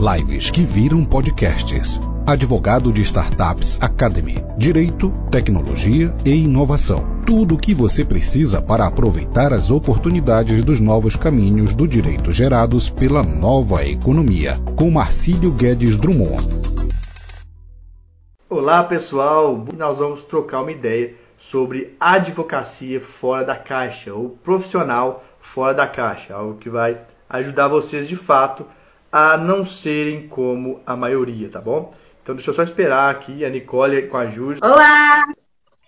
Lives que viram podcasts. Advogado de Startups Academy. Direito, tecnologia e inovação. Tudo o que você precisa para aproveitar as oportunidades dos novos caminhos do direito gerados pela nova economia. Com Marcílio Guedes Drummond. Olá pessoal, nós vamos trocar uma ideia sobre advocacia fora da caixa, ou profissional fora da caixa, algo que vai ajudar vocês de fato a não serem como a maioria, tá bom? Então deixa eu só esperar aqui a Nicole com a Júlia. Olá!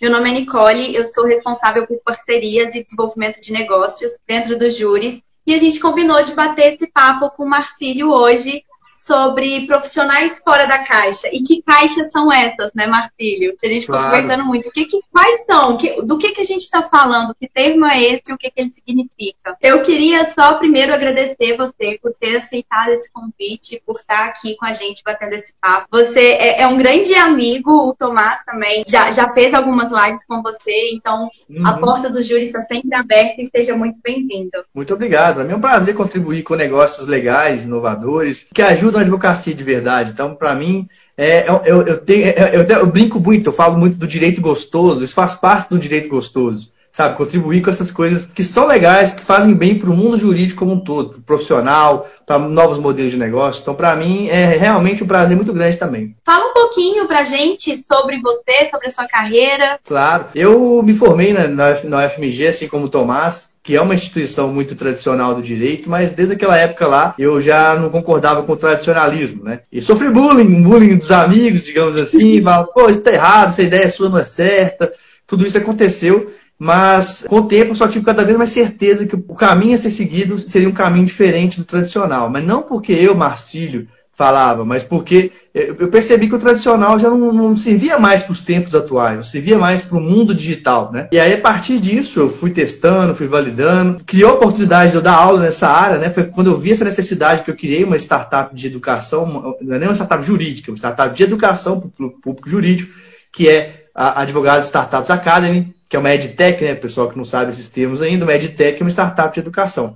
Meu nome é Nicole, eu sou responsável por parcerias e desenvolvimento de negócios dentro do Júris. E a gente combinou de bater esse papo com o Marcílio hoje sobre profissionais fora da caixa. E que caixas são essas, né, Marcílio? A gente ficou claro. conversando muito. O que, que, quais são? do que, que a gente está falando? Que termo é esse e o que, que ele significa? Eu queria só primeiro agradecer você por ter aceitado esse convite, por estar aqui com a gente batendo esse papo. Você é, é um grande amigo, o Tomás também já, já fez algumas lives com você, então uhum. a porta do júri está sempre aberta e seja muito bem-vindo. Muito obrigado. É um prazer contribuir com negócios legais, inovadores, que ajudam da advocacia de verdade. Então, para mim, é, eu, eu, tenho, eu, eu, brinco muito, eu falo muito do direito gostoso, isso faz parte do direito gostoso. Sabe, contribuir com essas coisas que são legais, que fazem bem para o mundo jurídico como um todo, para o profissional, para novos modelos de negócio. Então, para mim, é realmente um prazer muito grande também. Fala um pouquinho para gente sobre você, sobre a sua carreira. Claro, eu me formei na, na, na UFMG, assim como o Tomás, que é uma instituição muito tradicional do direito, mas desde aquela época lá eu já não concordava com o tradicionalismo, né? E sofri bullying, bullying dos amigos, digamos assim, falava, pô, isso tá errado, essa ideia sua não é certa. Tudo isso aconteceu, mas com o tempo eu só tive cada vez mais certeza que o caminho a ser seguido seria um caminho diferente do tradicional. Mas não porque eu, Marcílio, falava, mas porque eu percebi que o tradicional já não, não servia mais para os tempos atuais, não servia mais para o mundo digital, né? E aí, a partir disso, eu fui testando, fui validando, criou a oportunidade de eu dar aula nessa área, né? Foi quando eu vi essa necessidade que eu criei uma startup de educação, não é nem uma startup jurídica, uma startup de educação para o público jurídico, que é a Advogado Startups Academy, que é uma EdTech, né? Pessoal que não sabe esses termos ainda, uma EdTech é uma startup de educação.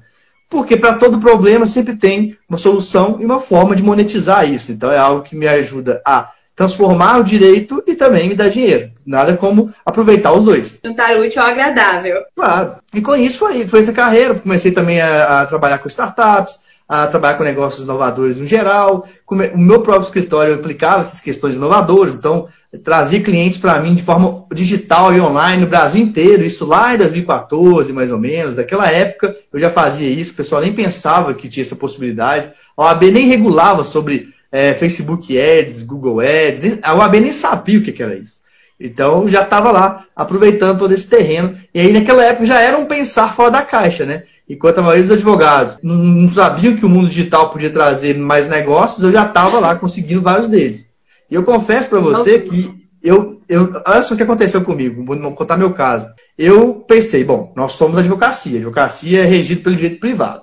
Porque para todo problema sempre tem uma solução e uma forma de monetizar isso. Então é algo que me ajuda a transformar o direito e também me dar dinheiro. Nada como aproveitar os dois. Juntar útil ao agradável. Claro. E com isso foi, foi essa carreira. Comecei também a, a trabalhar com startups, a trabalhar com negócios inovadores no geral. O meu próprio escritório aplicava essas questões inovadoras, então trazia clientes para mim de forma digital e online no Brasil inteiro, isso lá em 2014, mais ou menos. Daquela época eu já fazia isso, o pessoal nem pensava que tinha essa possibilidade. A OAB nem regulava sobre é, Facebook Ads, Google Ads, a OAB nem sabia o que era isso. Então já estava lá aproveitando todo esse terreno. E aí naquela época já era um pensar fora da caixa, né? Enquanto a maioria dos advogados não sabiam que o mundo digital podia trazer mais negócios, eu já estava lá conseguindo vários deles. E eu confesso para você que eu, eu, olha só o que aconteceu comigo, vou contar meu caso. Eu pensei, bom, nós somos advocacia, a advocacia é regida pelo direito privado.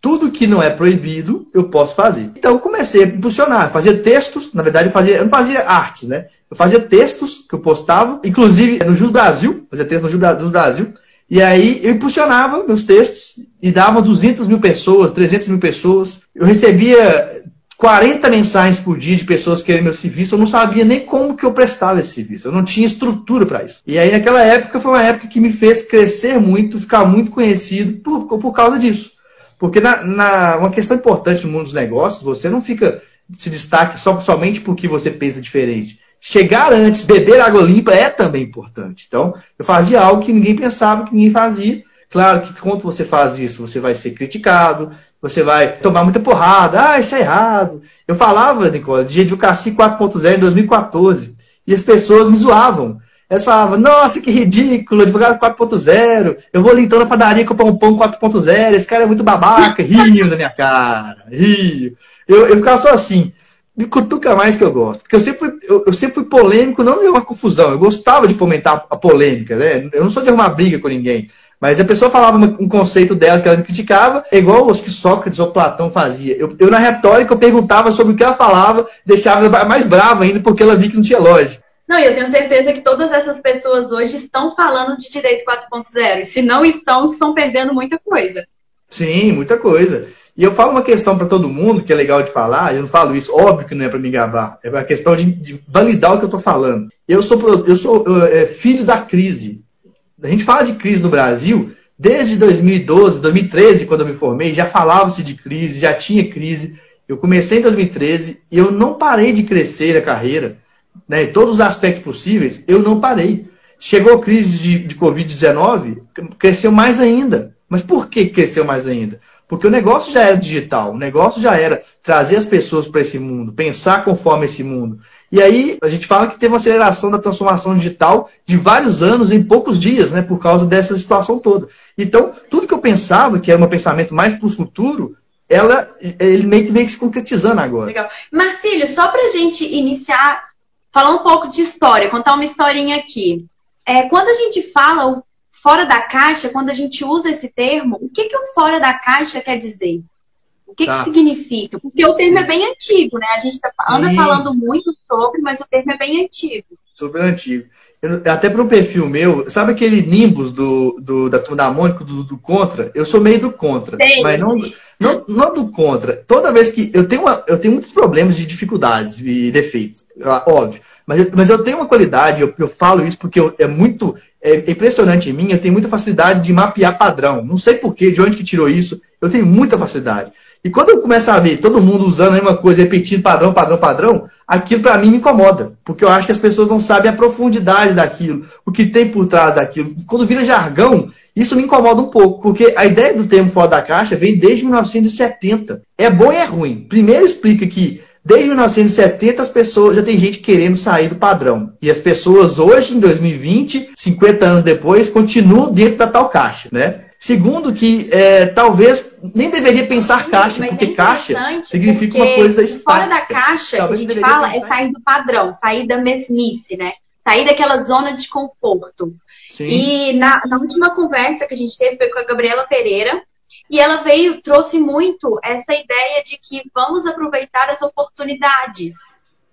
Tudo que não é proibido, eu posso fazer. Então, eu comecei a impulsionar, fazia textos, na verdade, eu, fazia, eu não fazia artes, né? Eu fazia textos que eu postava, inclusive no Jus Brasil, fazia texto no Jus Brasil, e aí eu impulsionava meus textos e dava 200 mil pessoas, 300 mil pessoas. Eu recebia 40 mensagens por dia de pessoas querendo meu serviço. Eu não sabia nem como que eu prestava esse serviço. Eu não tinha estrutura para isso. E aí naquela época foi uma época que me fez crescer muito, ficar muito conhecido por, por causa disso. Porque na, na, uma questão importante no mundo dos negócios, você não fica se destaca só, somente porque você pensa diferente chegar antes, beber água limpa é também importante. Então, eu fazia algo que ninguém pensava, que ninguém fazia. Claro que quando você faz isso, você vai ser criticado, você vai tomar muita porrada. Ah, isso é errado. Eu falava, Nicole, de Educacia 4.0 em 2014. E as pessoas me zoavam. Elas falavam, nossa, que ridículo, advogado 4.0, eu vou ali então na padaria comprar um pão 4.0, esse cara é muito babaca, rio da minha cara, rio. Eu, eu ficava só assim me cutuca mais que eu gosto. Porque eu sempre fui, eu, eu, sempre fui polêmico, não de uma confusão. Eu gostava de fomentar a polêmica, né? Eu não sou de arrumar briga com ninguém. Mas a pessoa falava um conceito dela que ela me criticava, é igual os que Sócrates ou Platão fazia. Eu, eu, na retórica, eu perguntava sobre o que ela falava, deixava ela mais brava ainda, porque ela via que não tinha lógica. Não, e eu tenho certeza que todas essas pessoas hoje estão falando de direito 4.0. E se não estão, estão perdendo muita coisa. Sim, muita coisa. E eu falo uma questão para todo mundo que é legal de falar, eu não falo isso, óbvio que não é para me gabar, é a questão de, de, validar o que eu estou falando. Eu sou, eu sou é, filho da crise. A gente fala de crise no Brasil desde 2012, 2013, quando eu me formei, já falava-se de crise, já tinha crise. Eu comecei em 2013 e eu não parei de crescer a carreira, né, todos os aspectos possíveis, eu não parei. Chegou a crise de, de Covid-19, cresceu mais ainda. Mas por que cresceu mais ainda? Porque o negócio já era digital, o negócio já era trazer as pessoas para esse mundo, pensar conforme esse mundo. E aí a gente fala que teve uma aceleração da transformação digital de vários anos em poucos dias, né, por causa dessa situação toda. Então, tudo que eu pensava, que era um pensamento mais para o futuro, ela, ele meio que vem se concretizando agora. Legal. Marcílio, só para a gente iniciar, falar um pouco de história, contar uma historinha aqui. É, quando a gente fala o fora da caixa, quando a gente usa esse termo, o que, que o fora da caixa quer dizer? O que, tá. que significa? Porque o termo é bem antigo, né? A gente tá, anda Sim. falando muito sobre, mas o termo é bem antigo. Super antigo. Eu, até para um perfil meu, sabe aquele Nimbus do, do da turma da Mônica, do, do, Contra? Eu sou meio do Contra. Sim. Mas não, não, não do Contra. Toda vez que. Eu tenho, uma, eu tenho muitos problemas de dificuldades e defeitos, óbvio. Mas, mas eu tenho uma qualidade, eu, eu falo isso porque eu, é muito é impressionante em mim, eu tenho muita facilidade de mapear padrão. Não sei porquê, de onde que tirou isso, eu tenho muita facilidade. E quando eu começo a ver todo mundo usando a mesma coisa, repetindo padrão, padrão, padrão, aquilo para mim me incomoda. Porque eu acho que as pessoas não sabem a profundidade daquilo, o que tem por trás daquilo. Quando vira jargão, isso me incomoda um pouco, porque a ideia do termo fora da caixa vem desde 1970. É bom e é ruim. Primeiro explica que Desde 1970, as pessoas já tem gente querendo sair do padrão. E as pessoas hoje, em 2020, 50 anos depois, continuam dentro da tal caixa, né? Segundo, que é, talvez nem deveria pensar caixa, Mas porque é caixa significa uma coisa estática. Fora da caixa, talvez que a gente fala, é sair do padrão, sair da mesmice, né? Sair daquela zona de conforto. Sim. E na, na última conversa que a gente teve foi com a Gabriela Pereira, e ela veio, trouxe muito essa ideia de que vamos aproveitar as oportunidades.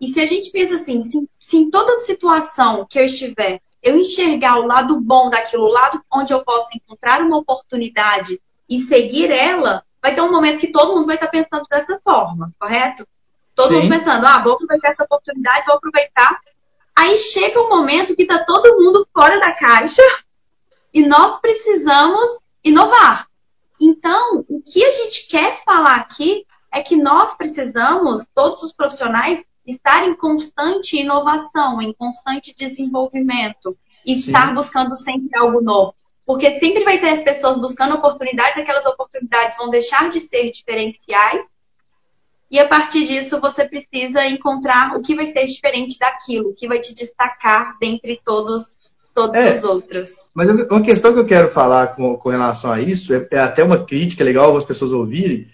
E se a gente pensa assim, se, se em toda situação que eu estiver eu enxergar o lado bom daquilo, o lado onde eu posso encontrar uma oportunidade e seguir ela, vai ter um momento que todo mundo vai estar pensando dessa forma, correto? Todo Sim. mundo pensando, ah, vou aproveitar essa oportunidade, vou aproveitar. Aí chega um momento que está todo mundo fora da caixa e nós precisamos inovar. Então, o que a gente quer falar aqui é que nós precisamos, todos os profissionais, estar em constante inovação, em constante desenvolvimento e Sim. estar buscando sempre algo novo. Porque sempre vai ter as pessoas buscando oportunidades, aquelas oportunidades vão deixar de ser diferenciais. E a partir disso, você precisa encontrar o que vai ser diferente daquilo, o que vai te destacar dentre todos todos é, os outros. Mas uma questão que eu quero falar com, com relação a isso, é, é até uma crítica legal as pessoas ouvirem,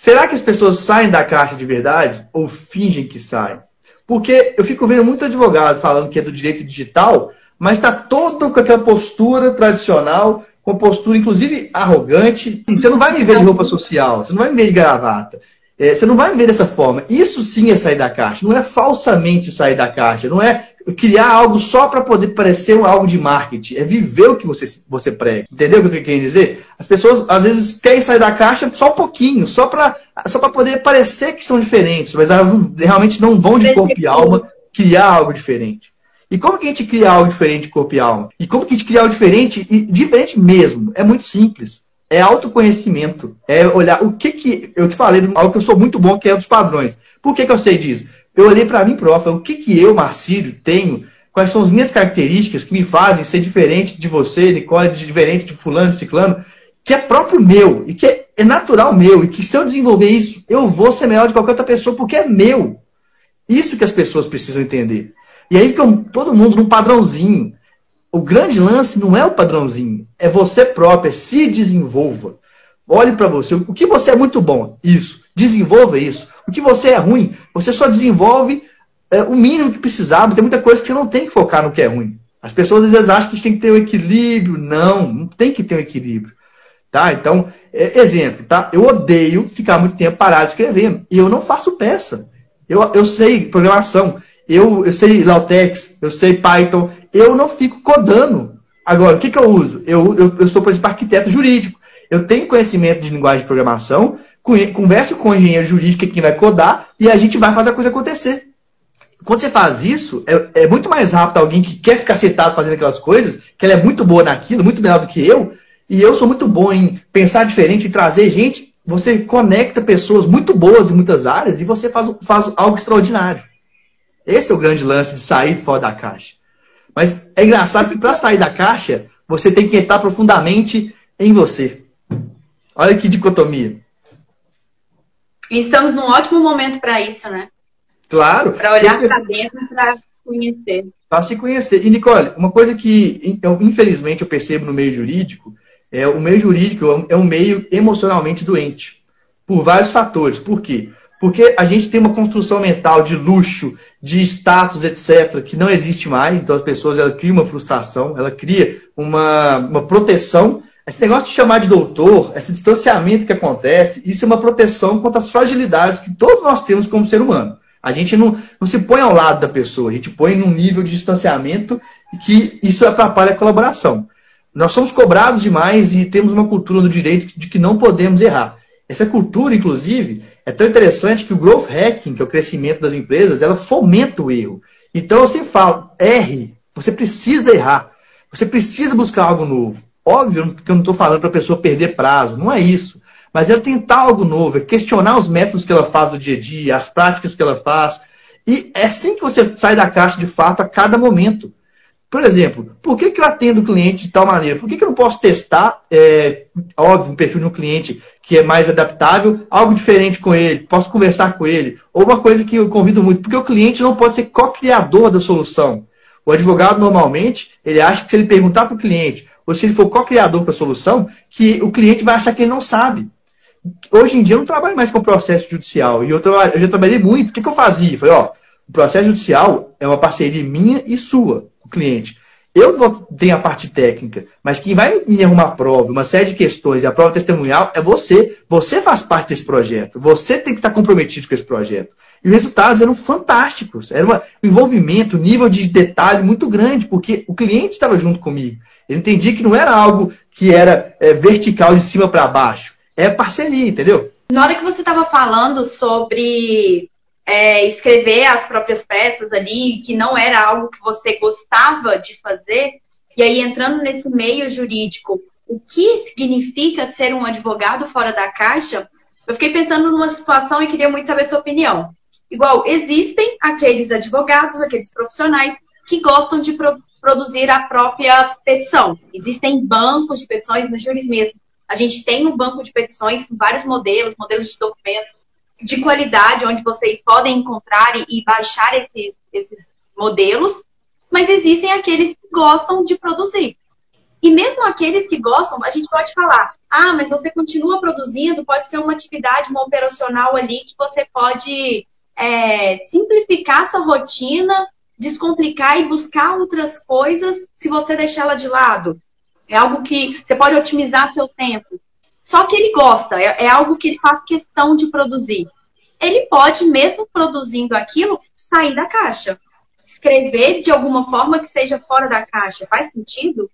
Será que as pessoas saem da caixa de verdade ou fingem que saem? Porque eu fico vendo muito advogado falando que é do direito digital, mas está todo com aquela postura tradicional, com postura inclusive arrogante. Você não vai me ver de roupa social, você não vai me ver de gravata. É, você não vai ver dessa forma. Isso sim é sair da caixa. Não é falsamente sair da caixa. Não é criar algo só para poder parecer algo de marketing. É viver o que você, você prega. Entendeu o que eu querendo dizer? As pessoas às vezes querem sair da caixa só um pouquinho, só para só poder parecer que são diferentes, mas elas não, realmente não vão de corpo e alma criar algo diferente. E como que a gente cria algo diferente de corpo e alma? E como que a gente cria algo diferente e diferente mesmo? É muito simples. É autoconhecimento. É olhar o que que. Eu te falei algo que eu sou muito bom, que é dos padrões. Por que, que eu sei disso? eu olhei para mim próprio, o que, que eu, Marcílio, tenho, quais são as minhas características que me fazem ser diferente de você, Nicole, diferente de fulano, de ciclano, que é próprio meu, e que é, é natural meu, e que se eu desenvolver isso, eu vou ser melhor de qualquer outra pessoa, porque é meu. Isso que as pessoas precisam entender. E aí fica todo mundo num padrãozinho. O grande lance não é o padrãozinho, é você próprio, é se desenvolva. Olhe para você. O que você é muito bom? Isso. Desenvolva isso. O que você é ruim, você só desenvolve é, o mínimo que precisar. Tem muita coisa que você não tem que focar no que é ruim. As pessoas às vezes acham que tem que ter um equilíbrio. Não, não tem que ter um equilíbrio. Tá? Então, é, exemplo, tá? Eu odeio ficar muito tempo parado escrevendo. E eu não faço peça. Eu, eu sei programação, eu, eu sei Lautex, eu sei Python, eu não fico codando. Agora, o que, que eu uso? Eu, eu, eu sou, por exemplo, arquiteto jurídico. Eu tenho conhecimento de linguagem de programação, converse com o engenheiro jurídico que vai codar e a gente vai fazer a coisa acontecer. Quando você faz isso, é, é, muito mais rápido alguém que quer ficar sentado fazendo aquelas coisas, que ela é muito boa naquilo, muito melhor do que eu, e eu sou muito bom em pensar diferente e trazer gente. Você conecta pessoas muito boas em muitas áreas e você faz, faz algo extraordinário. Esse é o grande lance de sair fora da caixa. Mas é engraçado que para sair da caixa, você tem que entrar profundamente em você. Olha que dicotomia. E estamos num ótimo momento para isso, né? Claro. Para olhar para dentro para conhecer. Para se conhecer. E, Nicole, uma coisa que, eu, infelizmente, eu percebo no meio jurídico, é o meio jurídico é um meio emocionalmente doente. Por vários fatores. Por quê? Porque a gente tem uma construção mental de luxo, de status, etc., que não existe mais. Então, as pessoas ela cria uma frustração, ela cria uma, uma proteção esse negócio de chamar de doutor, esse distanciamento que acontece, isso é uma proteção contra as fragilidades que todos nós temos como ser humano. A gente não, não se põe ao lado da pessoa, a gente põe num nível de distanciamento que isso atrapalha a colaboração. Nós somos cobrados demais e temos uma cultura do direito de que não podemos errar. Essa cultura, inclusive, é tão interessante que o growth hacking, que é o crescimento das empresas, ela fomenta o erro. Então eu sempre falo, erre, você precisa errar, você precisa buscar algo novo. Óbvio que eu não estou falando para a pessoa perder prazo, não é isso. Mas é tentar algo novo, é questionar os métodos que ela faz no dia a dia, as práticas que ela faz. E é assim que você sai da caixa de fato a cada momento. Por exemplo, por que, que eu atendo o cliente de tal maneira? Por que, que eu não posso testar, é, óbvio, um perfil de um cliente que é mais adaptável, algo diferente com ele, posso conversar com ele? Ou uma coisa que eu convido muito, porque o cliente não pode ser co-criador da solução. O advogado, normalmente, ele acha que se ele perguntar para o cliente, ou se ele for co-criador para a solução, que o cliente vai achar que ele não sabe. Hoje em dia eu não trabalho mais com processo judicial. E eu, eu já trabalhei muito. O que, que eu fazia? Falei, ó, o processo judicial é uma parceria minha e sua, o cliente. Eu vou ter a parte técnica, mas quem vai me arrumar a prova, uma série de questões e a prova testemunhal é você. Você faz parte desse projeto. Você tem que estar comprometido com esse projeto. E os resultados eram fantásticos. Era um envolvimento, um nível de detalhe muito grande, porque o cliente estava junto comigo. Ele entendia que não era algo que era é, vertical de cima para baixo. É parceria, entendeu? Na hora que você estava falando sobre é, escrever as próprias peças ali, que não era algo que você gostava de fazer, e aí entrando nesse meio jurídico, o que significa ser um advogado fora da caixa? Eu fiquei pensando numa situação e queria muito saber sua opinião. Igual, existem aqueles advogados, aqueles profissionais que gostam de pro produzir a própria petição. Existem bancos de petições nos júris mesmo. A gente tem um banco de petições com vários modelos, modelos de documentos, de qualidade, onde vocês podem encontrar e, baixar esses, esses modelos, mas existem aqueles que gostam de produzir. E mesmo aqueles que gostam, a gente pode falar, ah, mas você continua produzindo, pode ser uma atividade, uma operacional ali que você pode é, simplificar sua rotina, descomplicar e buscar outras coisas se você deixá-la de lado. É algo que você pode otimizar seu tempo. Só que ele gosta, é, é algo que ele faz questão de produzir. Ele pode, mesmo produzindo aquilo, sair da caixa. Escrever de alguma forma que seja fora da caixa. Faz sentido?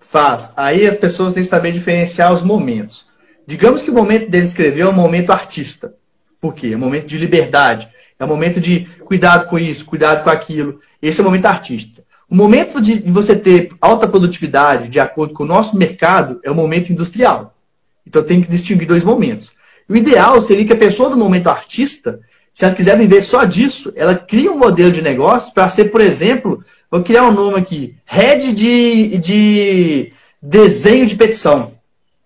Faz. Aí as pessoas têm que saber diferenciar os momentos. Digamos que o momento dele escrever é um momento artista. Por quê? É um momento de liberdade. É um momento de cuidado com isso, cuidado com aquilo. Esse é o momento artista. O momento de você ter alta produtividade, de acordo com o nosso mercado, é o momento industrial. Então tem que distinguir dois momentos. O ideal seria que a pessoa do momento artista, se ela quiser viver só disso, ela cria um modelo de negócio para ser, por exemplo, vou criar um nome aqui, head de, de desenho de petição.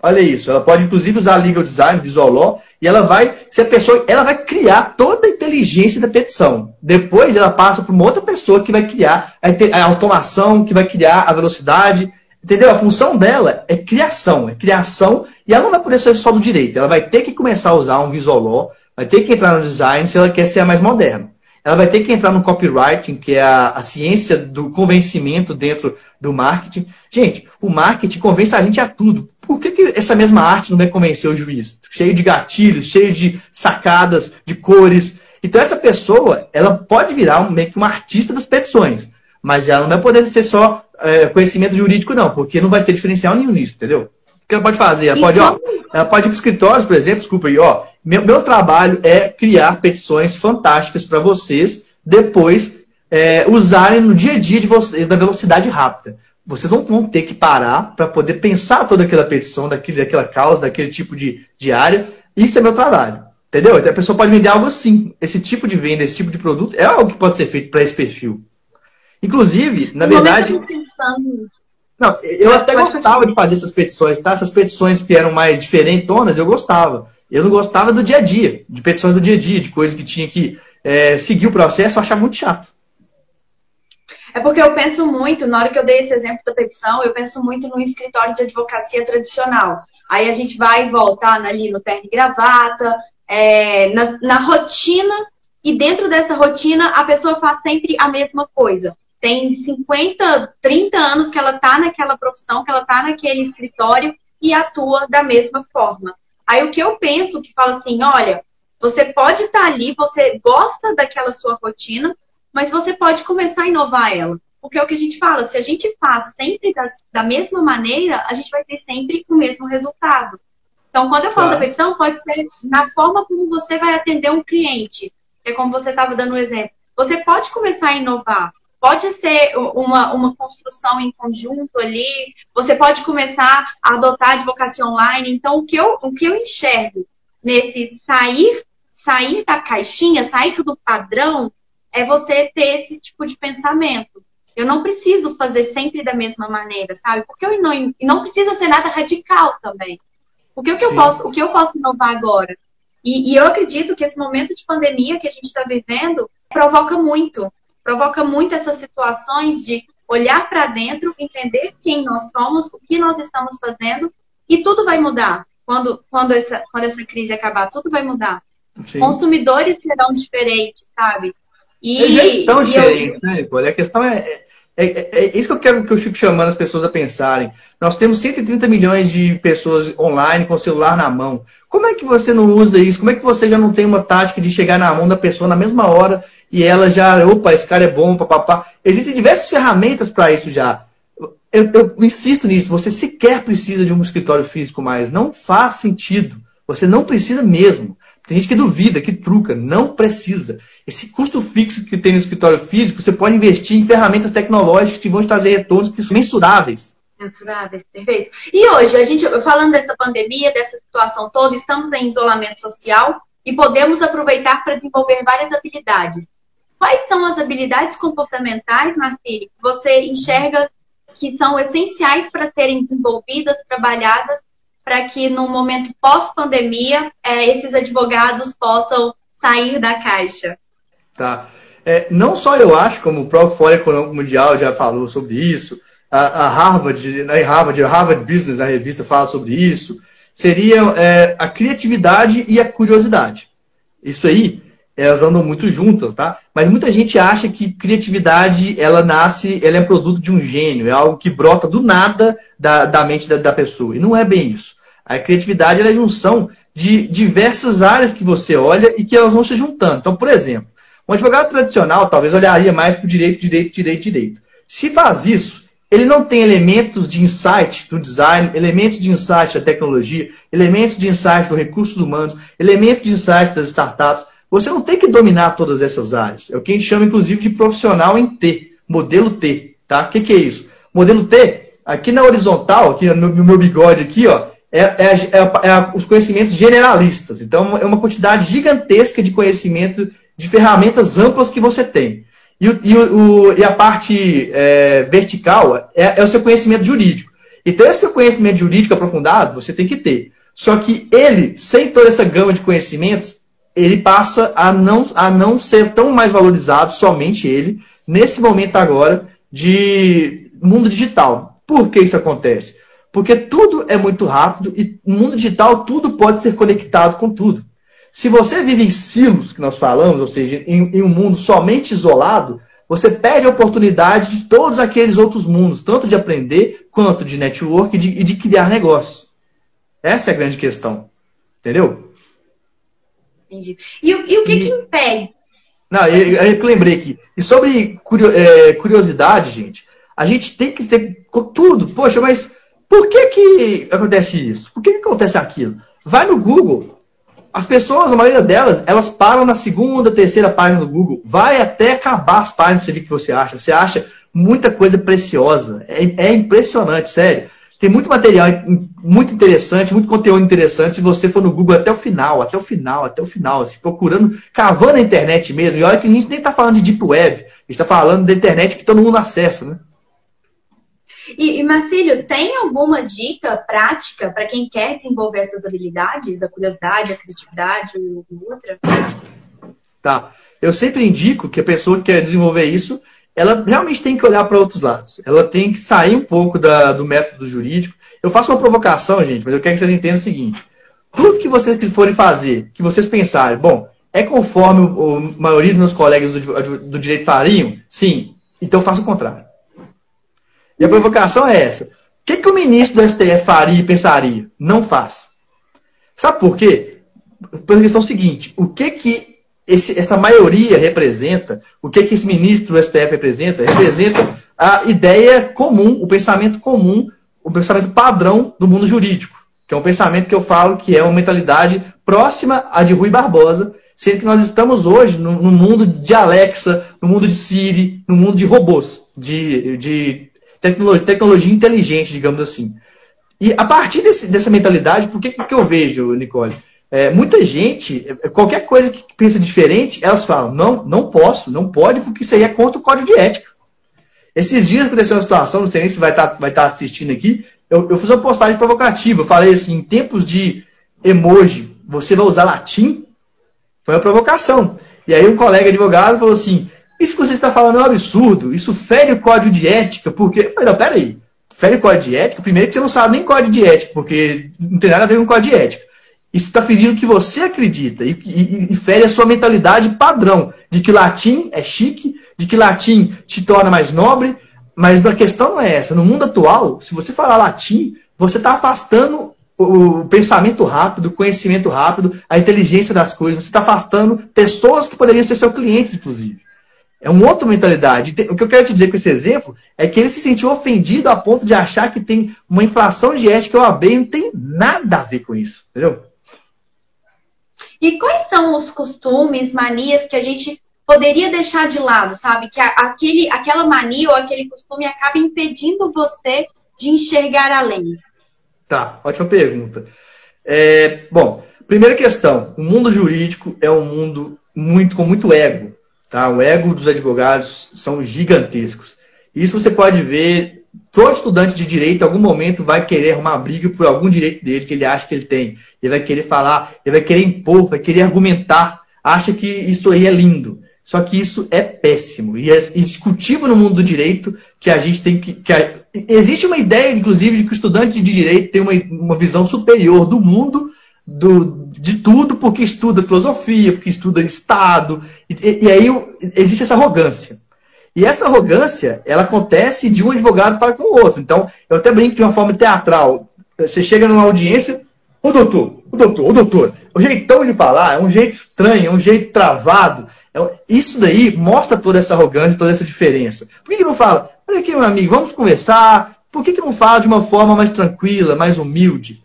Olha isso, ela pode inclusive usar legal design, visual law, e ela vai, se a pessoa, ela vai criar toda a inteligência da petição. Depois ela passa para uma outra pessoa que vai criar a automação, que vai criar a velocidade, Entendeu? A função dela é criação, é criação, e ela não vai poder ser só do direito. Ela vai ter que começar a usar um visual law, vai ter que entrar no design se ela quer ser a mais moderna. Ela vai ter que entrar no copywriting, que é a, a ciência do convencimento dentro do marketing. Gente, o marketing convence a gente a tudo. Por que, que essa mesma arte não vai convencer o juiz? Cheio de gatilhos, cheio de sacadas, de cores. Então essa pessoa, ela pode virar um, meio que uma artista das petições. Mas ela não vai poder ser só é, conhecimento jurídico, não, porque não vai ter diferencial nenhum nisso, entendeu? O que ela pode fazer? Ela pode, ó, Ela pode ir para escritórios, por exemplo, desculpa aí, ó. Meu, meu trabalho é criar petições fantásticas para vocês depois é, usarem no dia a dia de vocês da velocidade rápida. Vocês não vão ter que parar para poder pensar toda aquela petição, daquele, daquela causa, daquele tipo de, de área. Isso é meu trabalho. Entendeu? Então a pessoa pode vender algo assim. Esse tipo de venda, esse tipo de produto é algo que pode ser feito para esse perfil. Inclusive, na verdade. Não, eu até gostava de fazer essas petições, tá? Essas petições que eram mais diferentonas, eu gostava. Eu não gostava do dia a dia, de petições do dia a dia, de coisas que tinha que é, seguir o processo, eu achava muito chato. É porque eu penso muito, na hora que eu dei esse exemplo da petição, eu penso muito no escritório de advocacia tradicional. Aí a gente vai e volta ali no terno e gravata, é, na, na rotina, e dentro dessa rotina a pessoa faz sempre a mesma coisa tem 50, 30 anos que ela está naquela profissão, que ela está naquele escritório e atua da mesma forma. Aí o que eu penso que fala assim, olha, você pode estar tá ali, você gosta daquela sua rotina, mas você pode começar a inovar ela. Porque é o que a gente fala, se a gente faz sempre das, da mesma maneira, a gente vai ter sempre o mesmo resultado. Então, quando eu falo claro. da petição, pode ser na forma como você vai atender um cliente. É como você estava dando o um exemplo. Você pode começar a inovar. Pode ser uma, uma construção em conjunto ali, você pode começar a adotar a advocacia online. Então, o que eu, o que eu enxergo nesse sair, sair da caixinha, sair do padrão, é você ter esse tipo de pensamento. Eu não preciso fazer sempre da mesma maneira, sabe? Porque eu não, e não precisa ser nada radical também. Porque o que, eu posso, o que eu posso inovar agora? E, e eu acredito que esse momento de pandemia que a gente está vivendo provoca muito provoca muito essas situações de olhar para dentro, entender quem nós somos, o que nós estamos fazendo, e tudo vai mudar. Quando, quando, essa, quando essa crise acabar, tudo vai mudar. Sim. Consumidores serão diferentes, sabe? E, Eles estão diferentes, eu... né, A questão é, é, é, é, isso que eu quero que eu fico chamando as pessoas a pensarem. Nós temos 130 milhões de pessoas online com o celular na mão. Como é que você não usa isso? Como é que você já não tem uma tática de chegar na mão da pessoa na mesma hora e ela já, opa, esse cara é bom, papapá. Existem diversas ferramentas para isso já. Eu, eu, insisto nisso, você sequer precisa de um escritório físico mais. Não faz sentido. Você não precisa mesmo. Tem gente que duvida, que truca. Não precisa. Esse custo fixo que tem no escritório físico, você pode investir em ferramentas tecnológicas que vão te trazer retornos mensuráveis. Mensuráveis, perfeito. E hoje, a gente, falando dessa pandemia, dessa situação toda, estamos em isolamento social e podemos aproveitar para desenvolver várias habilidades. Quais são as habilidades comportamentais, Marcílio, que você enxerga que são essenciais para serem desenvolvidas, trabalhadas, para que no momento pós-pandemia é, esses advogados possam sair da caixa? Tá. É, não só eu acho, como o próprio Fórum Econômico Mundial já falou sobre isso, a, a Harvard, a Harvard, a Harvard Business, a revista fala sobre isso, seria é, a criatividade e a curiosidade. Isso aí elas andam muito juntas, tá? Mas muita gente acha que criatividade, ela nasce, ela é produto de um gênio, é algo que brota do nada da, da mente da, da pessoa. E não é bem isso. A criatividade é a junção de diversas áreas que você olha e que elas vão se juntando. Então, por exemplo, um advogado tradicional talvez olharia mais para o direito, direito, direito, direito. Se faz isso, ele não tem elementos de insight do design, elementos de insight da tecnologia, elementos de insight dos recursos humanos, elementos de insight das startups. Você não tem que dominar todas essas áreas. É o que a gente chama, inclusive, de profissional em T, modelo T. Tá? O que, que é isso? Modelo T, aqui na horizontal, aqui no, meu bigode aqui, ó, é, é, é, é, os conhecimentos generalistas. Então, é uma quantidade gigantesca de conhecimento de ferramentas amplas que você tem. E, e, o, e a parte é, vertical é, é, o seu conhecimento jurídico. Então, esse seu conhecimento jurídico aprofundado, você tem que ter. Só que ele, sem toda essa gama de conhecimentos, ele passa a não, a não ser tão mais valorizado, somente ele, nesse momento agora de mundo digital. Por que isso acontece? Porque tudo é muito rápido e no mundo digital tudo pode ser conectado com tudo. Se você vive em silos, que nós falamos, ou seja, em, em um mundo somente isolado, você perde a oportunidade de todos aqueles outros mundos, tanto de aprender quanto de network e de, e de criar negócios. Essa é a grande questão. Entendeu? Entendi. E, e o que, e... que impede? Não, eu, eu lembrei aqui. E sobre é, curiosidade, gente, a gente tem que ter tudo. Poxa, mas Por que, que acontece isso? Por que, que acontece aquilo? Vai no Google. As pessoas, a maioria delas, elas param na segunda, terceira página do Google. Vai até acabar as páginas para você ver o que você acha. Você acha muita coisa preciosa. É, é impressionante, sério. Tem muito material muito interessante, muito conteúdo interessante se você for no Google até o final, até o final, até o final, assim, procurando, cavando a internet mesmo. E olha que a gente nem está falando de Deep Web, a gente está falando da internet que todo mundo acessa, né? E, e Marcílio, tem alguma dica prática para quem quer desenvolver essas habilidades, a curiosidade, a criatividade ou outra? Tá. Eu sempre indico que a pessoa que quer desenvolver isso ela realmente tem que olhar para outros lados. Ela tem que sair um pouco da, do método jurídico. Eu faço uma provocação, gente, mas eu quero que vocês entendam o seguinte: tudo que vocês forem fazer, que vocês pensarem, bom, é conforme a maioria dos meus colegas do, do direito fariam? Sim. Então faça o contrário. E a provocação é essa. O que, que o ministro do STF faria e pensaria? Não faça. Sabe por quê? Pela questão seguinte: o que, que esse, essa maioria representa, o que, que esse ministro do STF representa? Representa a ideia comum, o pensamento comum, o pensamento padrão do mundo jurídico, que é um pensamento que eu falo que é uma mentalidade próxima à de Rui Barbosa, sendo que nós estamos hoje no, no mundo de Alexa, no mundo de Siri, no mundo de robôs, de, de tecnologia, tecnologia inteligente, digamos assim. E a partir desse, dessa mentalidade, por que, que eu vejo, Nicole? É, muita gente, é, qualquer coisa que pensa diferente, elas falam, não, não posso, não pode, porque isso aí é contra o código de ética. Esses dias aconteceu uma situação, não sei nem se vai estar tá, vai tá assistindo aqui, eu, eu fiz uma postagem provocativa, eu falei assim, em tempos de emoji, você vai usar latim? Foi uma provocação. E aí um colega advogado falou assim, isso que você está falando é um absurdo, isso fere o código de ética, porque... Eu falei, não, peraí, fere o código de ética? Primeiro que você não sabe nem código de ética, porque não tem nada a ver com código de ética. Isso está ferindo o que você acredita e, e, e, fere a sua mentalidade padrão de que latim é chique, de que latim te torna mais nobre, mas a questão não é essa. No mundo atual, se você falar latim, você está afastando o pensamento rápido, o conhecimento rápido, a inteligência das coisas. Você está afastando pessoas que poderiam ser seus clientes, inclusive. É uma outra mentalidade. O que eu quero te dizer com esse exemplo é que ele se sentiu ofendido a ponto de achar que tem uma inflação de ética que o AB não tem nada a ver com isso. Entendeu? E quais são os costumes, manias que a gente poderia deixar de lado, sabe? Que aquele, aquela mania ou aquele costume acaba impedindo você de enxergar além. Tá, ótima pergunta. É, bom, primeira questão: o mundo jurídico é um mundo muito com muito ego. Tá? O ego dos advogados são gigantescos. Isso você pode ver todo estudante de direito, em algum momento, vai querer arrumar briga por algum direito dele que ele acha que ele tem. Ele vai querer falar, ele vai querer impor, vai querer argumentar, acha que isso aí é lindo. Só que isso é péssimo. E é discutível no mundo do direito que a gente tem que. que a, existe uma ideia, inclusive, de que o estudante de direito tem uma, uma visão superior do mundo, do, de tudo, porque estuda filosofia, porque estuda Estado. E, e aí existe essa arrogância. E essa arrogância, ela acontece de um advogado para com o outro. Então, eu até brinco de uma forma teatral. Você chega numa audiência, o doutor, o doutor, o doutor. O jeitão de falar é um jeito estranho, é um jeito travado. É isso daí mostra toda essa arrogância, toda essa diferença. Por que, que não fala? Olha aqui, meu amigo, vamos conversar. Por que, que não fala de uma forma mais tranquila, mais humilde?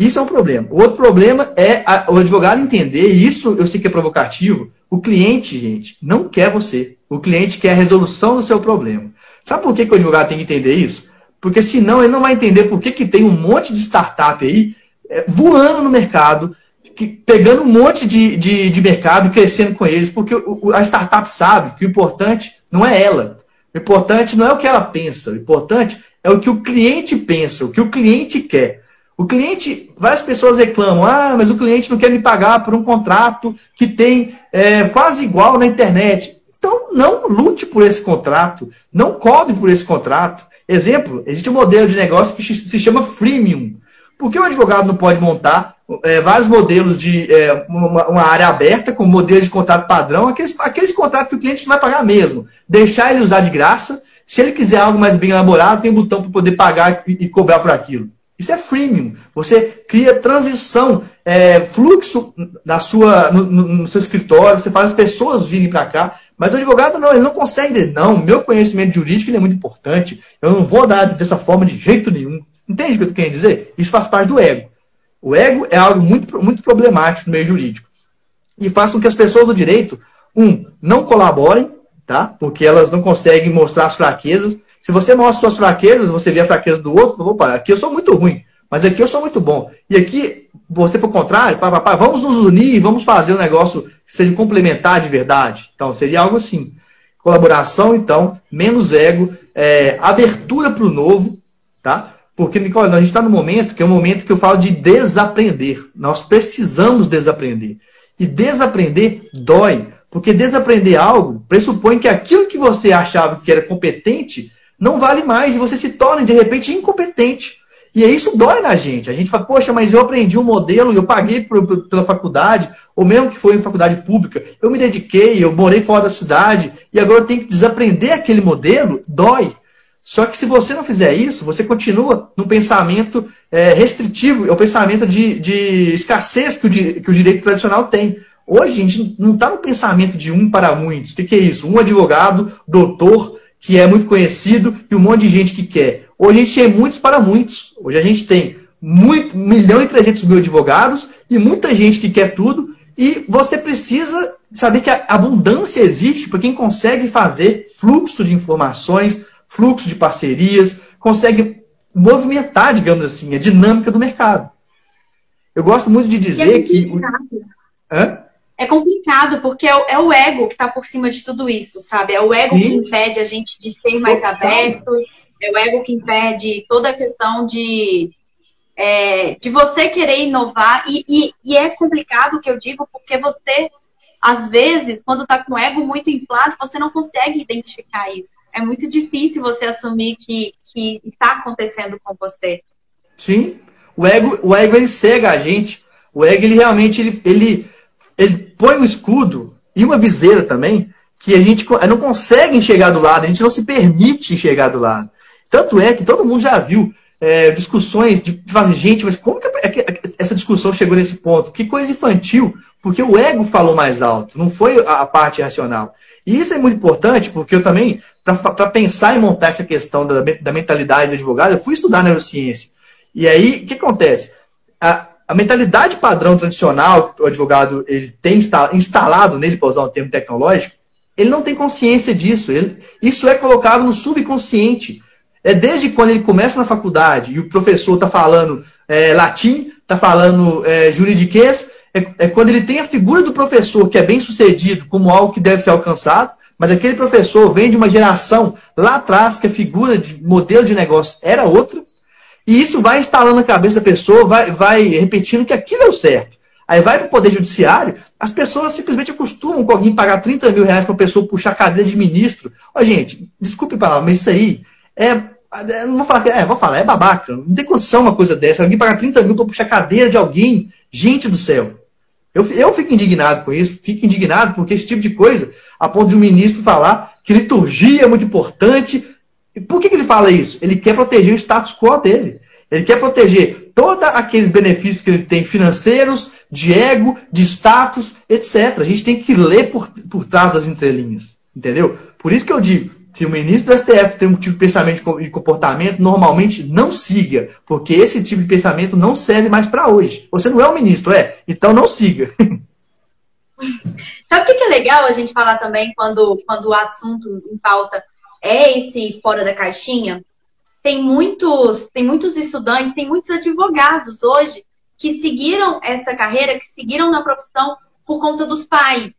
Isso é um problema. O outro problema é a, o advogado entender, e isso eu sei que é provocativo, o cliente, gente, não quer você. O cliente quer a resolução do seu problema. Sabe por que, que o advogado tem que entender isso? Porque senão ele não vai entender por que, que tem um monte de startup aí é, voando no mercado, que, pegando um monte de, de, de mercado e crescendo com eles, porque o, a startup sabe que o importante não é ela. O importante não é o que ela pensa, o importante é o que o cliente pensa, o que o cliente quer. O cliente, várias pessoas reclamam, ah, mas o cliente não quer me pagar por um contrato que tem é, quase igual na internet. Então, não lute por esse contrato, não cobre por esse contrato. Exemplo, existe um modelo de negócio que se chama freemium. Por que o advogado não pode montar é, vários modelos de é, uma, uma, área aberta com modelo de contrato padrão, aqueles, aqueles contratos que o cliente não vai pagar mesmo, deixar ele usar de graça. Se ele quiser algo mais bem elaborado, tem um botão para poder pagar e, e cobrar por aquilo. Isso é freemium. Você cria transição, é, fluxo na sua, no, no, seu escritório, você faz as pessoas virem para cá. Mas o advogado não, ele não consegue. Não, meu conhecimento jurídico é muito importante. Eu não vou dar dessa forma de jeito nenhum. Entende o que eu querendo dizer? Isso faz parte do ego. O ego é algo muito, muito problemático no meio jurídico. E faz com que as pessoas do direito, um, não colaborem, tá? Porque elas não conseguem mostrar as fraquezas. Se você mostra suas fraquezas, você vê a fraqueza do outro, opa, aqui eu sou muito ruim, mas aqui eu sou muito bom. E aqui, você, por contrário, pá, pá, pá, vamos nos unir vamos fazer um negócio que seja complementar de verdade. Então, seria algo assim. Colaboração, então, menos ego, é, abertura para o novo, tá? Porque, Nicole, a gente está no momento que é um momento que eu falo de desaprender. Nós precisamos desaprender. E desaprender dói. Porque desaprender algo pressupõe que aquilo que você achava que era competente não vale mais e você se torna, de repente, incompetente. E isso dói na gente. A gente fala, poxa, mas eu aprendi um modelo, eu paguei pela faculdade, ou mesmo que foi em faculdade pública, eu me dediquei, eu morei fora da cidade, e agora eu tenho que desaprender aquele modelo, dói. Só que se você não fizer isso, você continua num pensamento é, restritivo, é o pensamento de, de escassez que o, que o direito tradicional tem. Hoje a gente não está no pensamento de um para muitos. O que, que é isso? Um advogado, doutor, que é muito conhecido e um monte de gente que quer. Hoje a gente tem muitos para muitos. Hoje a gente tem muito, 1 milhão e 300 mil advogados e muita gente que quer tudo. E você precisa saber que a abundância existe para quem consegue fazer fluxo de informações, fluxo de parcerias, consegue movimentar, digamos assim, a dinâmica do mercado. Eu gosto muito de dizer é que. Hã? É complicado, porque é o, é o ego que está por cima de tudo isso, sabe? É o ego Sim. que impede a gente de ser mais abertos, é o ego que impede toda a questão de, é, de você querer inovar. E, e, e, é complicado o que eu digo, porque você, às vezes, quando está com o ego muito inflado, você não consegue identificar isso. É muito difícil você assumir que, que está acontecendo com você. Sim, o ego, o ego ele cega a gente. O ego, ele realmente, ele, ele ele põe um escudo e uma viseira também, que a gente não consegue enxergar do lado, a gente não se permite enxergar do lado. Tanto é que todo mundo já viu é, discussões de, fazer, gente, mas como que essa discussão chegou nesse ponto? Que coisa infantil, porque o ego falou mais alto, não foi a, parte racional. E isso é muito importante, porque eu também, para pensar em montar essa questão da, da mentalidade do advogado, eu fui estudar neurociência. E aí, o que acontece? A, a mentalidade padrão tradicional que o advogado ele tem instalado nele, para usar um termo tecnológico, ele não tem consciência disso. Ele, isso é colocado no subconsciente. É desde quando ele começa na faculdade e o professor está falando é, latim, está falando é, juridiquês, é, é, quando ele tem a figura do professor que é bem sucedido como algo que deve ser alcançado, mas aquele professor vem de uma geração lá atrás que a figura de modelo de negócio era outra, e isso vai instalando na cabeça da pessoa, vai, vai repetindo que aquilo é o certo. Aí vai para o Poder Judiciário, as pessoas simplesmente acostumam com alguém pagar 30 mil reais para uma pessoa puxar a cadeira de ministro. Ó, gente, desculpe palavra, mas isso aí é, é. Não vou falar é, vou falar, é babaca. Não tem condição uma coisa dessa. Alguém pagar 30 mil para puxar a cadeira de alguém. Gente do céu. Eu, eu fico indignado com isso, fico indignado porque esse tipo de coisa, a ponto de um ministro falar que liturgia é muito importante, e por que, que ele fala isso? Ele quer proteger o status quo dele. Ele quer proteger todos aqueles benefícios que ele tem financeiros, de ego, de status, etc. A gente tem que ler por, por trás das entrelinhas. Entendeu? Por isso que eu digo, se o ministro do STF tem um tipo de pensamento e comportamento, normalmente não siga, porque esse tipo de pensamento não serve mais para hoje. Você não é o ministro, é? Então não siga. Sabe o que é legal a gente falar também quando, quando o assunto em pauta é esse fora da caixinha, tem muitos, tem muitos estudantes, tem muitos advogados hoje que seguiram essa carreira, que seguiram na profissão por conta dos pais.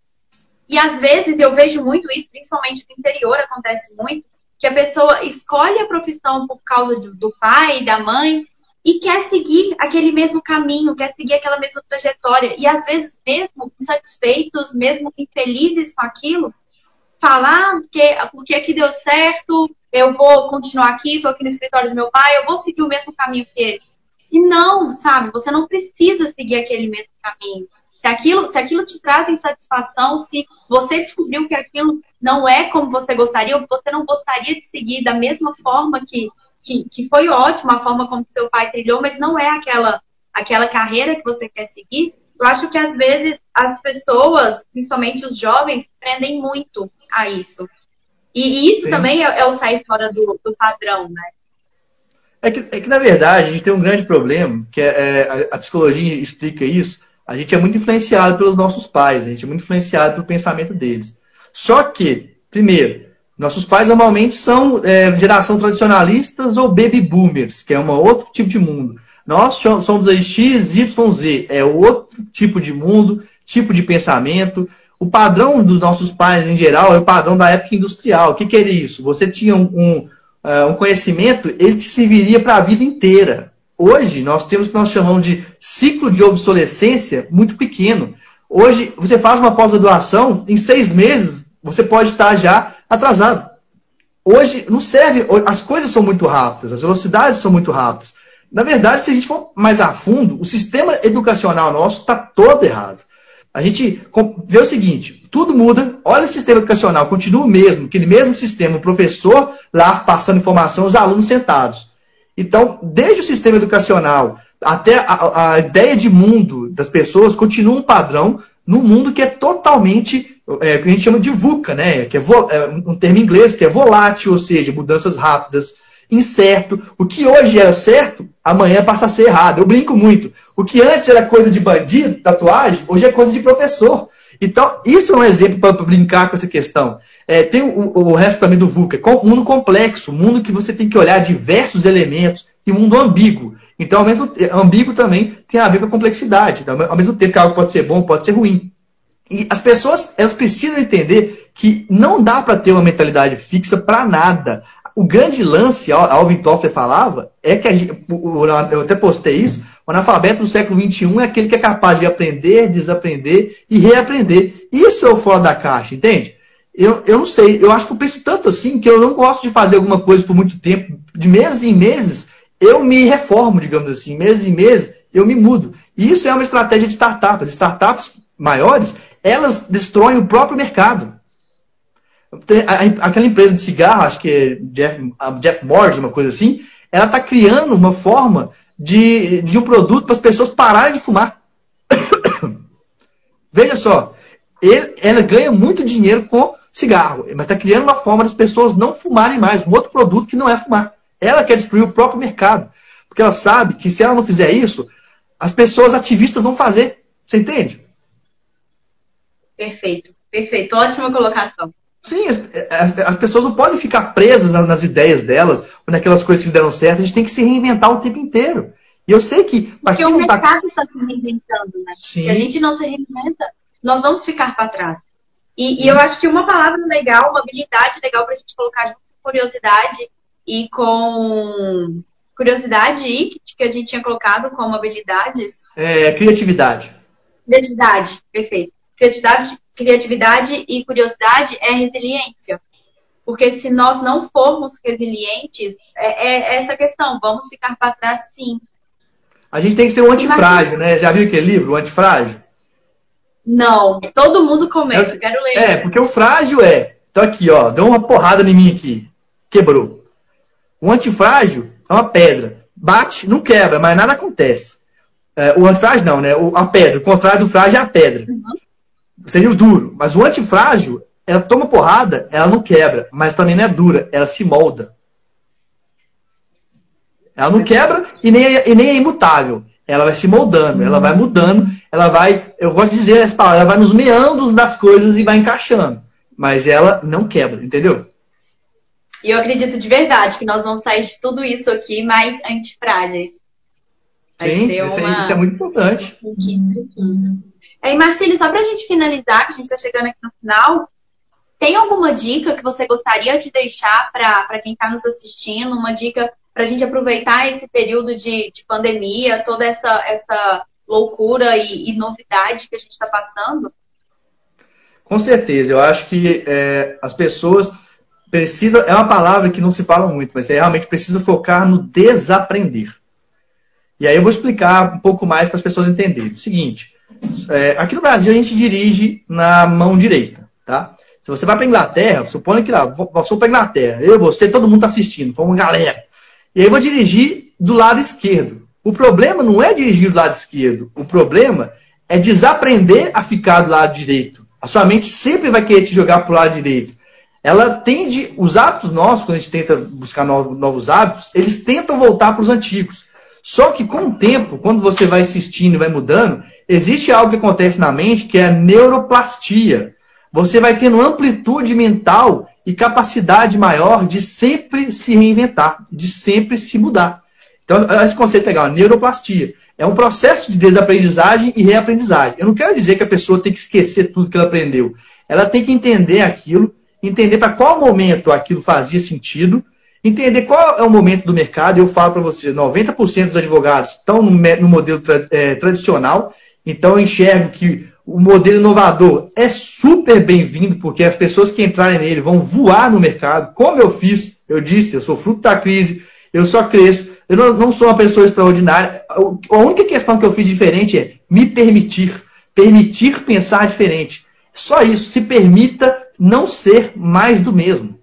E às vezes eu vejo muito isso, principalmente no interior acontece muito, que a pessoa escolhe a profissão por causa do, pai, da mãe, e quer seguir aquele mesmo caminho, quer seguir aquela mesma trajetória. E às vezes, mesmo insatisfeitos, mesmo infelizes com aquilo, falar porque, porque aqui deu certo, eu vou continuar aqui, estou aqui no escritório do meu pai, eu vou seguir o mesmo caminho que ele. E não, sabe, você não precisa seguir aquele mesmo caminho. Se aquilo, se aquilo te traz insatisfação, se você descobriu que aquilo não é como você gostaria, ou você não gostaria de seguir da mesma forma que, que, que foi ótima a forma como seu pai trilhou, mas não é aquela, aquela carreira que você quer seguir, eu acho que às vezes as pessoas, principalmente os jovens, prendem muito a isso. E, isso Sim. também é, é, o sair fora do, do padrão, né? É que, é que, na verdade, a gente tem um grande problema, que é, é, a, psicologia explica isso. A gente é muito influenciado pelos nossos pais, a gente é muito influenciado pelo pensamento deles. Só que, primeiro, nossos pais normalmente são é, geração tradicionalistas ou baby boomers, que é um outro tipo de mundo. Nós somos a X, Y, Z, é outro tipo de mundo, tipo de pensamento. O padrão dos nossos pais, em geral, é o padrão da época industrial. O que, que era isso? Você tinha um, um, uh, um conhecimento, ele te serviria para a vida inteira. Hoje, nós temos o que nós chamamos de ciclo de obsolescência muito pequeno. Hoje, você faz uma pós-graduação, em seis meses, você pode estar já atrasado. Hoje, não serve, as coisas são muito rápidas, as velocidades são muito rápidas. Na verdade, se a gente for mais a fundo, o sistema educacional nosso está todo errado. A gente vê o seguinte: tudo muda, olha o sistema educacional, continua o mesmo, aquele mesmo sistema, o professor lá passando informação, os alunos sentados. Então, desde o sistema educacional até a, a ideia de mundo das pessoas continua um padrão num mundo que é totalmente, é, que a gente chama de VUCA, né? que é, é um termo em inglês, que é volátil, ou seja, mudanças rápidas, incerto. O que hoje era certo, amanhã passa a ser errado. Eu brinco muito. O que antes era coisa de bandido, tatuagem, hoje é coisa de professor. Então, isso é um exemplo para brincar com essa questão. É, tem o, o, resto também do VUCA, mundo complexo, mundo que você tem que olhar diversos elementos e mundo ambíguo. Então, ao mesmo ambíguo também tem a ver com a complexidade. Então, ao mesmo tempo que algo pode ser bom, pode ser ruim. E as pessoas elas precisam entender que não dá para ter uma mentalidade fixa para nada o grande lance, Alvin Toffler falava, é que gente, eu até postei isso, o analfabeto do século XXI é aquele que é capaz de aprender, desaprender e reaprender. Isso é o fora da caixa, entende? Eu, eu não sei, eu acho que eu penso tanto assim que eu não gosto de fazer alguma coisa por muito tempo, de meses em meses, eu me reformo, digamos assim, meses em meses, eu me mudo. E isso é uma estratégia de startups. Startups maiores, elas destroem o próprio mercado. Aquela empresa de cigarro, acho que é Jeff, Jeff Morris, uma coisa assim, ela está criando uma forma de, de um produto para as pessoas pararem de fumar. Veja só, ele, ela ganha muito dinheiro com cigarro, mas está criando uma forma das pessoas não fumarem mais, um outro produto que não é fumar. Ela quer destruir o próprio mercado, porque ela sabe que se ela não fizer isso, as pessoas ativistas vão fazer. Você entende? Perfeito, perfeito. Ótima colocação. Sim, as, as, pessoas não podem ficar presas nas, ideias delas ou naquelas coisas que deram certo. A gente tem que se reinventar o tempo inteiro. E eu sei que. Porque o tá mercado está tá... se reinventando, né? Sim. Se a gente não se reinventa, nós vamos ficar para trás. E, e, eu acho que uma palavra legal, uma habilidade legal para a gente colocar junto com curiosidade e com. Curiosidade e que a gente tinha colocado como habilidades. É, criatividade. Criatividade, perfeito. Criatividade, criatividade e curiosidade é resiliência. Porque se nós não formos resilientes, é, é essa questão, vamos ficar para trás sim. A gente tem que ser um antifrágil, né? Já viu aquele livro, o antifrágil? Não, todo mundo comenta, eu quero ler. É, porque o frágil é. Então aqui, ó, deu uma porrada em mim aqui. Quebrou. O antifrágil é uma pedra. Bate, não quebra, mas nada acontece. É, o antifrágil não, né? O, a pedra. O contrário do frágil é a pedra. Uhum seria o duro. Mas o antifrágil, ela toma porrada, ela não quebra, mas também não é dura, ela se molda. Ela não quebra e nem, é, e nem é imutável. Ela vai se moldando, ela vai mudando, ela vai, eu gosto de dizer essa palavra, ela vai nos meandros das coisas e vai encaixando. Mas ela não quebra, entendeu? E eu acredito de verdade que nós vamos sair de tudo isso aqui mais antifrágeis. Vai Sim, ser uma... isso é muito importante. É, e Marcelo, só para a gente finalizar, que a gente está chegando aqui no final, tem alguma dica que você gostaria de deixar para quem está nos assistindo? Uma dica para a gente aproveitar esse período de, de pandemia, toda essa, essa loucura e, e novidade que a gente está passando? Com certeza, eu acho que é, as pessoas precisam. É uma palavra que não se fala muito, mas é, realmente precisa focar no desaprender. E aí eu vou explicar um pouco mais para as pessoas entenderem. O seguinte, é, aqui no Brasil a gente dirige na mão direita, tá? Se você vai para Inglaterra, suponha que lá, vou para Inglaterra, eu, você, todo mundo está assistindo, foi uma galera. E aí eu vou dirigir do lado esquerdo. O problema não é dirigir do lado esquerdo. O problema é desaprender a ficar do lado direito. A sua mente sempre vai querer te jogar para o lado direito. Ela tende, os hábitos nossos, quando a gente tenta buscar novos, novos hábitos, eles tentam voltar para os antigos. Só que com o tempo, quando você vai assistindo e vai mudando, existe algo que acontece na mente que é a neuroplastia. Você vai tendo amplitude mental e capacidade maior de sempre se reinventar, de sempre se mudar. Então, esse conceito é legal, neuroplastia. É um processo de desaprendizagem e reaprendizagem. Eu não quero dizer que a pessoa tem que esquecer tudo que ela aprendeu. Ela tem que entender aquilo, entender para qual momento aquilo fazia sentido, entender qual é o momento do mercado. Eu falo para você, 90% dos advogados estão no, modelo tra é, tradicional, então eu enxergo que o modelo inovador é super bem-vindo, porque as pessoas que entrarem nele vão voar no mercado, como eu fiz, eu disse, eu sou fruto da crise, eu só cresço, eu não, não sou uma pessoa extraordinária. A única questão que eu fiz diferente é me permitir, permitir pensar diferente. Só isso, se permita não ser mais do mesmo.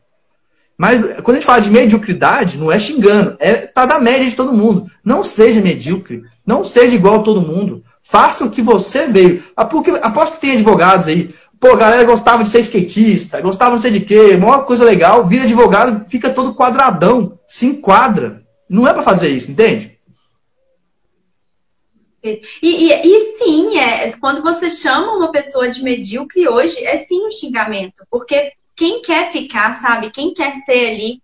Mas quando a gente fala de mediocridade, não é xingando, é tá da média de todo mundo. Não seja medíocre, não seja igual a todo mundo. Faça o que você veio. Ah, porque, aposto que tem advogados aí. Pô, a galera gostava de ser skatista, gostava não sei de quê, maior coisa legal, vira advogado, fica todo quadradão, se enquadra. Não é para fazer isso, entende? E, e, e, sim, é, quando você chama uma pessoa de medíocre hoje, é sim um xingamento. Porque quem quer ficar, sabe? Quem quer ser ali,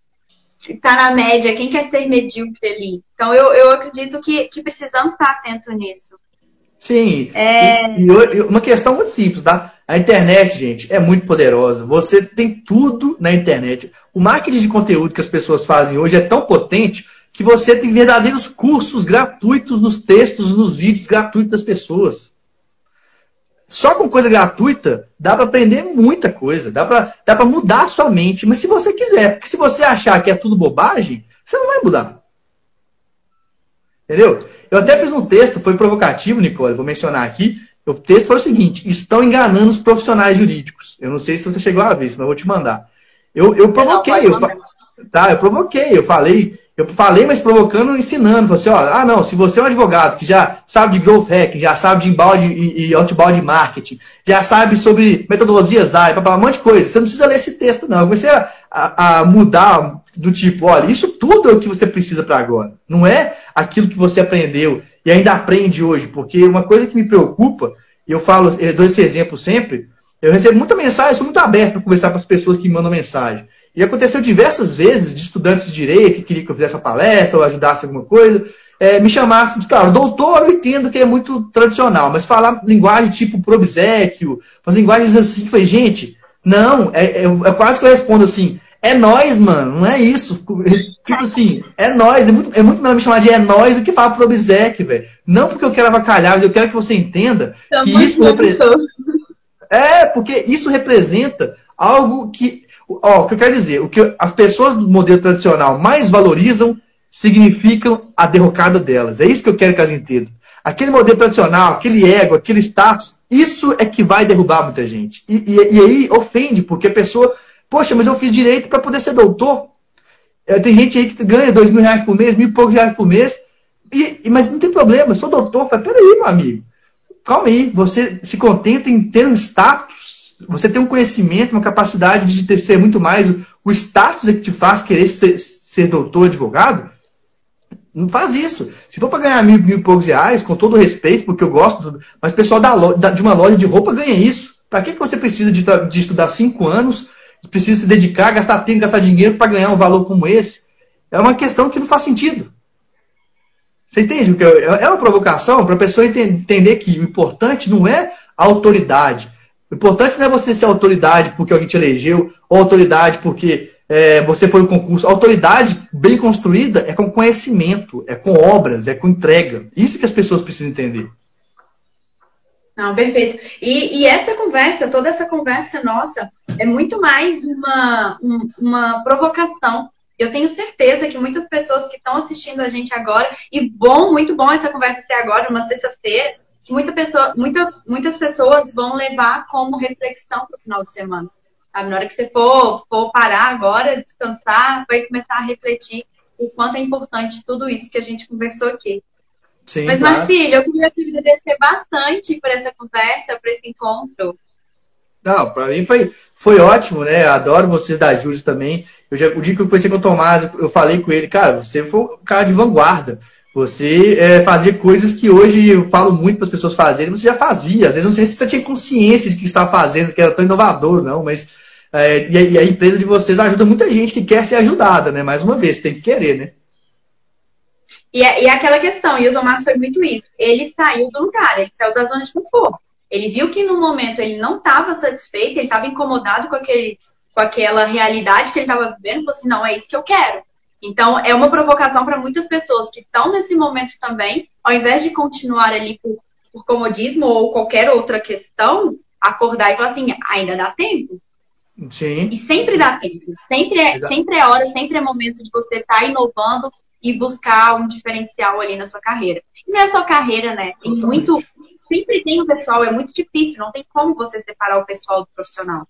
tá na média, quem quer ser medíocre ali. Então eu, eu acredito que, que precisamos estar atento nisso. Sim. É... E, e, uma questão muito simples, tá? A internet, gente, é muito poderosa. Você tem tudo na internet. O marketing de conteúdo que as pessoas fazem hoje é tão potente que você tem verdadeiros cursos gratuitos nos textos, nos vídeos gratuitos das pessoas. Só com coisa gratuita dá para aprender muita coisa, dá para dá mudar a sua mente, mas se você quiser, porque se você achar que é tudo bobagem, você não vai mudar. Entendeu? Eu até fiz um texto, foi provocativo, Nicole, vou mencionar aqui. O texto foi o seguinte: estão enganando os profissionais jurídicos. Eu não sei se você chegou a ver, senão eu vou te mandar. Eu, eu provoquei, eu, tá? Eu provoquei, eu falei eu falei, mas provocando, ensinando. Você, ó, ah, não, se você é um advogado que já sabe de growth hacking, já sabe de inbound e, e outbound marketing, já sabe sobre metodologias AI, um monte de coisa, você não precisa ler esse texto, não. Eu comecei a, a, a mudar do tipo, olha, isso tudo é o que você precisa para agora. Não é aquilo que você aprendeu e ainda aprende hoje, porque uma coisa que me preocupa, e eu falo, eu dou esse exemplo sempre, eu recebo muita mensagem, sou muito aberto para conversar com as pessoas que me mandam mensagem. E aconteceu diversas vezes de estudantes de direito que queria que eu fizesse uma palestra ou ajudasse alguma coisa, é, me chamassem, claro, doutor eu entendo que é muito tradicional, mas falar linguagem tipo probséquio, umas linguagens assim, foi gente, não, é, é, é, quase que eu respondo assim, é nós, mano, não é isso. Tipo assim, é nós, é muito, é muito melhor me chamar de é nós do que falar pro obséquio, velho. Não porque eu quero avacalhar, mas eu quero que você entenda que isso representa. É, porque isso representa algo que Ó, o que eu quero dizer, o que as pessoas do modelo tradicional mais valorizam significam a derrocada delas. É isso que eu quero que elas entendam. Aquele modelo tradicional, aquele ego, aquele status, isso é que vai derrubar muita gente. E, e, e aí ofende, porque a pessoa, poxa, mas eu fiz direito para poder ser doutor. É, tem gente aí que ganha dois mil reais por mês, mil e poucos reais por mês, e, mas não tem problema, eu sou doutor. Fala, peraí, meu amigo, calma aí, você se contenta em ter um status você tem um conhecimento, uma capacidade de ter, ser muito mais. O, status é que te faz querer ser, ser doutor, advogado. Não faz isso. Se for para ganhar mil, mil e poucos reais, com todo respeito, porque eu gosto, mas o pessoal da, de uma loja de roupa ganha isso. Para que, que você precisa de, de estudar cinco anos, precisa se dedicar, gastar tempo, gastar dinheiro para ganhar um valor como esse? É uma questão que não faz sentido. Você entende? É uma provocação para a pessoa entender que o importante não é a autoridade, o importante não é você ser autoridade porque alguém te elegeu, ou autoridade porque é, você foi um concurso. A autoridade bem construída é com conhecimento, é com obras, é com entrega. Isso que as pessoas precisam entender. Não, perfeito. E, e, essa conversa, toda essa conversa nossa, é muito mais uma, um, uma provocação. Eu tenho certeza que muitas pessoas que estão assistindo a gente agora, e bom, muito bom essa conversa ser agora, uma sexta-feira, que muita pessoa, muita, muitas pessoas vão levar como reflexão para o final de semana. Sabe? Na hora que você for, for parar agora, descansar, vai começar a refletir. o quanto é importante tudo isso que a gente conversou aqui. Sim, Mas, claro. Marcílio, eu queria te agradecer bastante por essa conversa, por esse encontro. Não, para mim foi, foi ótimo, né? Adoro vocês da Júlia também. Eu já, o dia que eu conheci com o Tomás, eu falei com ele, cara, você foi um cara de vanguarda. Você é, fazia coisas que hoje eu falo muito para as pessoas fazerem, você já fazia. Às vezes não sei se você tinha consciência de que estava fazendo, que era tão inovador, não, mas é, e, a, e, a, empresa de vocês ajuda muita gente que quer ser ajudada, né? Mais uma vez, tem que querer, né? E, é, e é aquela questão, e o Tomás foi muito isso. Ele saiu do lugar, ele saiu da zona de conforto. Ele viu que no momento ele não estava satisfeito, ele estava incomodado com, aquele, com aquela realidade que ele estava vivendo, falou assim, não, é isso que eu quero. Então, é uma provocação para muitas pessoas que estão nesse momento também, ao invés de continuar ali por, por comodismo ou qualquer outra questão, acordar e falar assim, ainda dá tempo. Sim. E sempre dá tempo. Sempre é, sempre é hora, sempre é momento de você estar tá inovando e buscar um diferencial ali na sua carreira. E não é só carreira, né? Tem muito. Sempre tem o pessoal, é muito difícil, não tem como você separar o pessoal do profissional.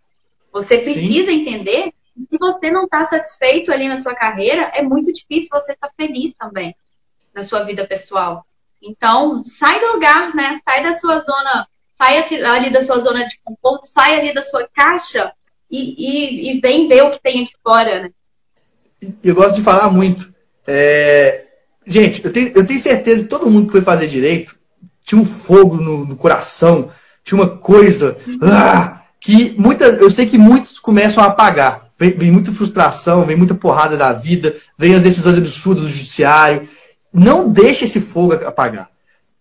Você precisa Sim. entender que se você não está satisfeito ali na sua carreira, é muito difícil você estar tá feliz também na sua vida pessoal. Então, sai do lugar, né? Sai da sua zona, sai ali da sua zona de conforto, sai ali da sua caixa e, e, e vem ver o que tem aqui fora, né? Eu gosto de falar muito. É... Gente, eu tenho, eu tenho certeza que todo mundo que foi fazer direito tinha um fogo no, no coração, tinha uma coisa ah, que muita, eu sei que muitos começam a apagar. Vem, vem, muita frustração, vem muita porrada da vida, vem as decisões absurdas do judiciário. Não deixe esse fogo apagar.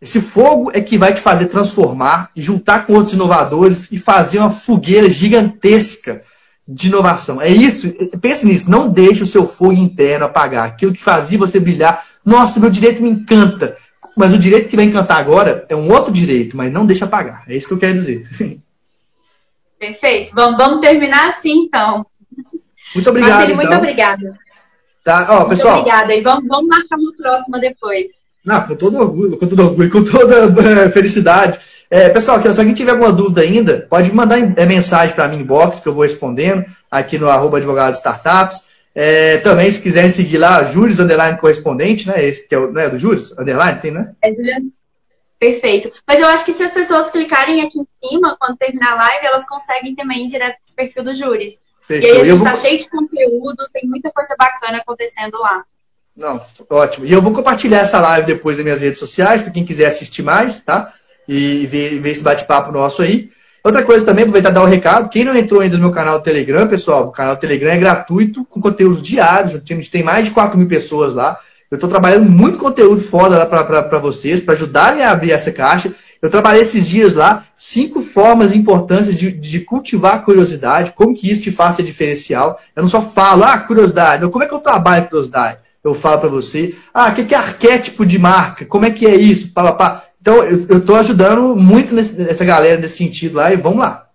Esse fogo é que vai te fazer transformar e juntar com outros inovadores e fazer uma fogueira gigantesca de inovação. É isso, pense nisso, não deixe o seu fogo interno apagar. Aquilo que fazia você brilhar. Nossa, meu direito me encanta. Mas o direito que vai encantar agora é um outro direito, mas não deixa apagar. É isso que eu quero dizer. Perfeito. Vamos, vamos terminar assim, então. Muito obrigado. Marcelo, então. muito obrigada. Tá, ó, pessoal. Muito obrigada. E vamos, vamos marcar uma próxima depois. Não, com todo orgulho, com todo orgulho, com toda uh, felicidade. É, pessoal, se alguém tiver alguma dúvida ainda, pode mandar é, mensagem para mim inbox que eu vou respondendo aqui no arroba advogado startups. É, também, se quiserem seguir lá, Júris Underline Correspondente, né? Esse que é o né, do Júris Underline, tem, né? É. Perfeito. Mas eu acho que se as pessoas clicarem aqui em cima, quando terminar a live, elas conseguem também ir direto pro perfil do Júris. Fechou. E aí a gente está vou... cheio de conteúdo, tem muita coisa bacana acontecendo lá. Não, ótimo. E eu vou compartilhar essa live depois nas minhas redes sociais, para quem quiser assistir mais, tá? E ver, ver esse bate-papo nosso aí. Outra coisa também, aproveitar e dar um recado. Quem não entrou ainda no meu canal do Telegram, pessoal, o canal do Telegram é gratuito, com conteúdos diários. A gente tem mais de 4 mil pessoas lá. Eu estou trabalhando muito conteúdo foda lá para vocês, para ajudarem a abrir essa caixa. Eu trabalhei esses dias lá, cinco formas importantes de, de cultivar a curiosidade, como que isso te faça diferencial. Eu não só falo, ah, curiosidade, como é que eu trabalho curiosidade? eu falo para você. Ah, o que, que é arquétipo de marca? Como é que é isso? Pá, pá. Então, eu estou ajudando muito nesse, essa galera nesse sentido lá e vamos lá.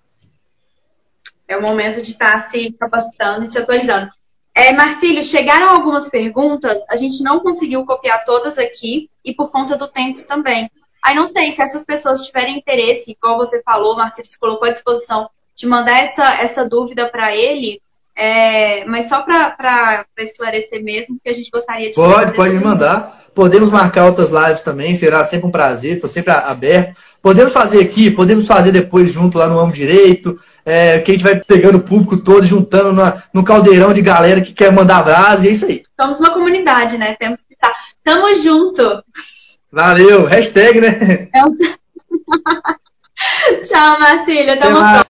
É o momento de estar tá se capacitando e se atualizando. É, Marcílio, chegaram algumas perguntas, a gente não conseguiu copiar todas aqui e por conta do tempo também. Aí não sei se essas pessoas tiverem interesse, igual você falou, Marcílio se colocou à disposição de mandar essa, essa dúvida para ele, é, mas só para esclarecer mesmo, que a gente gostaria de. Pode, pode me mandar. Podemos marcar outras lives também, será sempre um prazer, estou sempre aberto. Podemos fazer aqui, podemos fazer depois junto lá no Amo Direito, é, que a gente vai pegando o público todo, juntando na, no caldeirão de galera que quer mandar brasa, e é isso aí. Somos uma comunidade, né? Temos que estar. Tamo junto! Valeu! Hashtag, né? Então... Tchau, Marcília. Até uma próxima.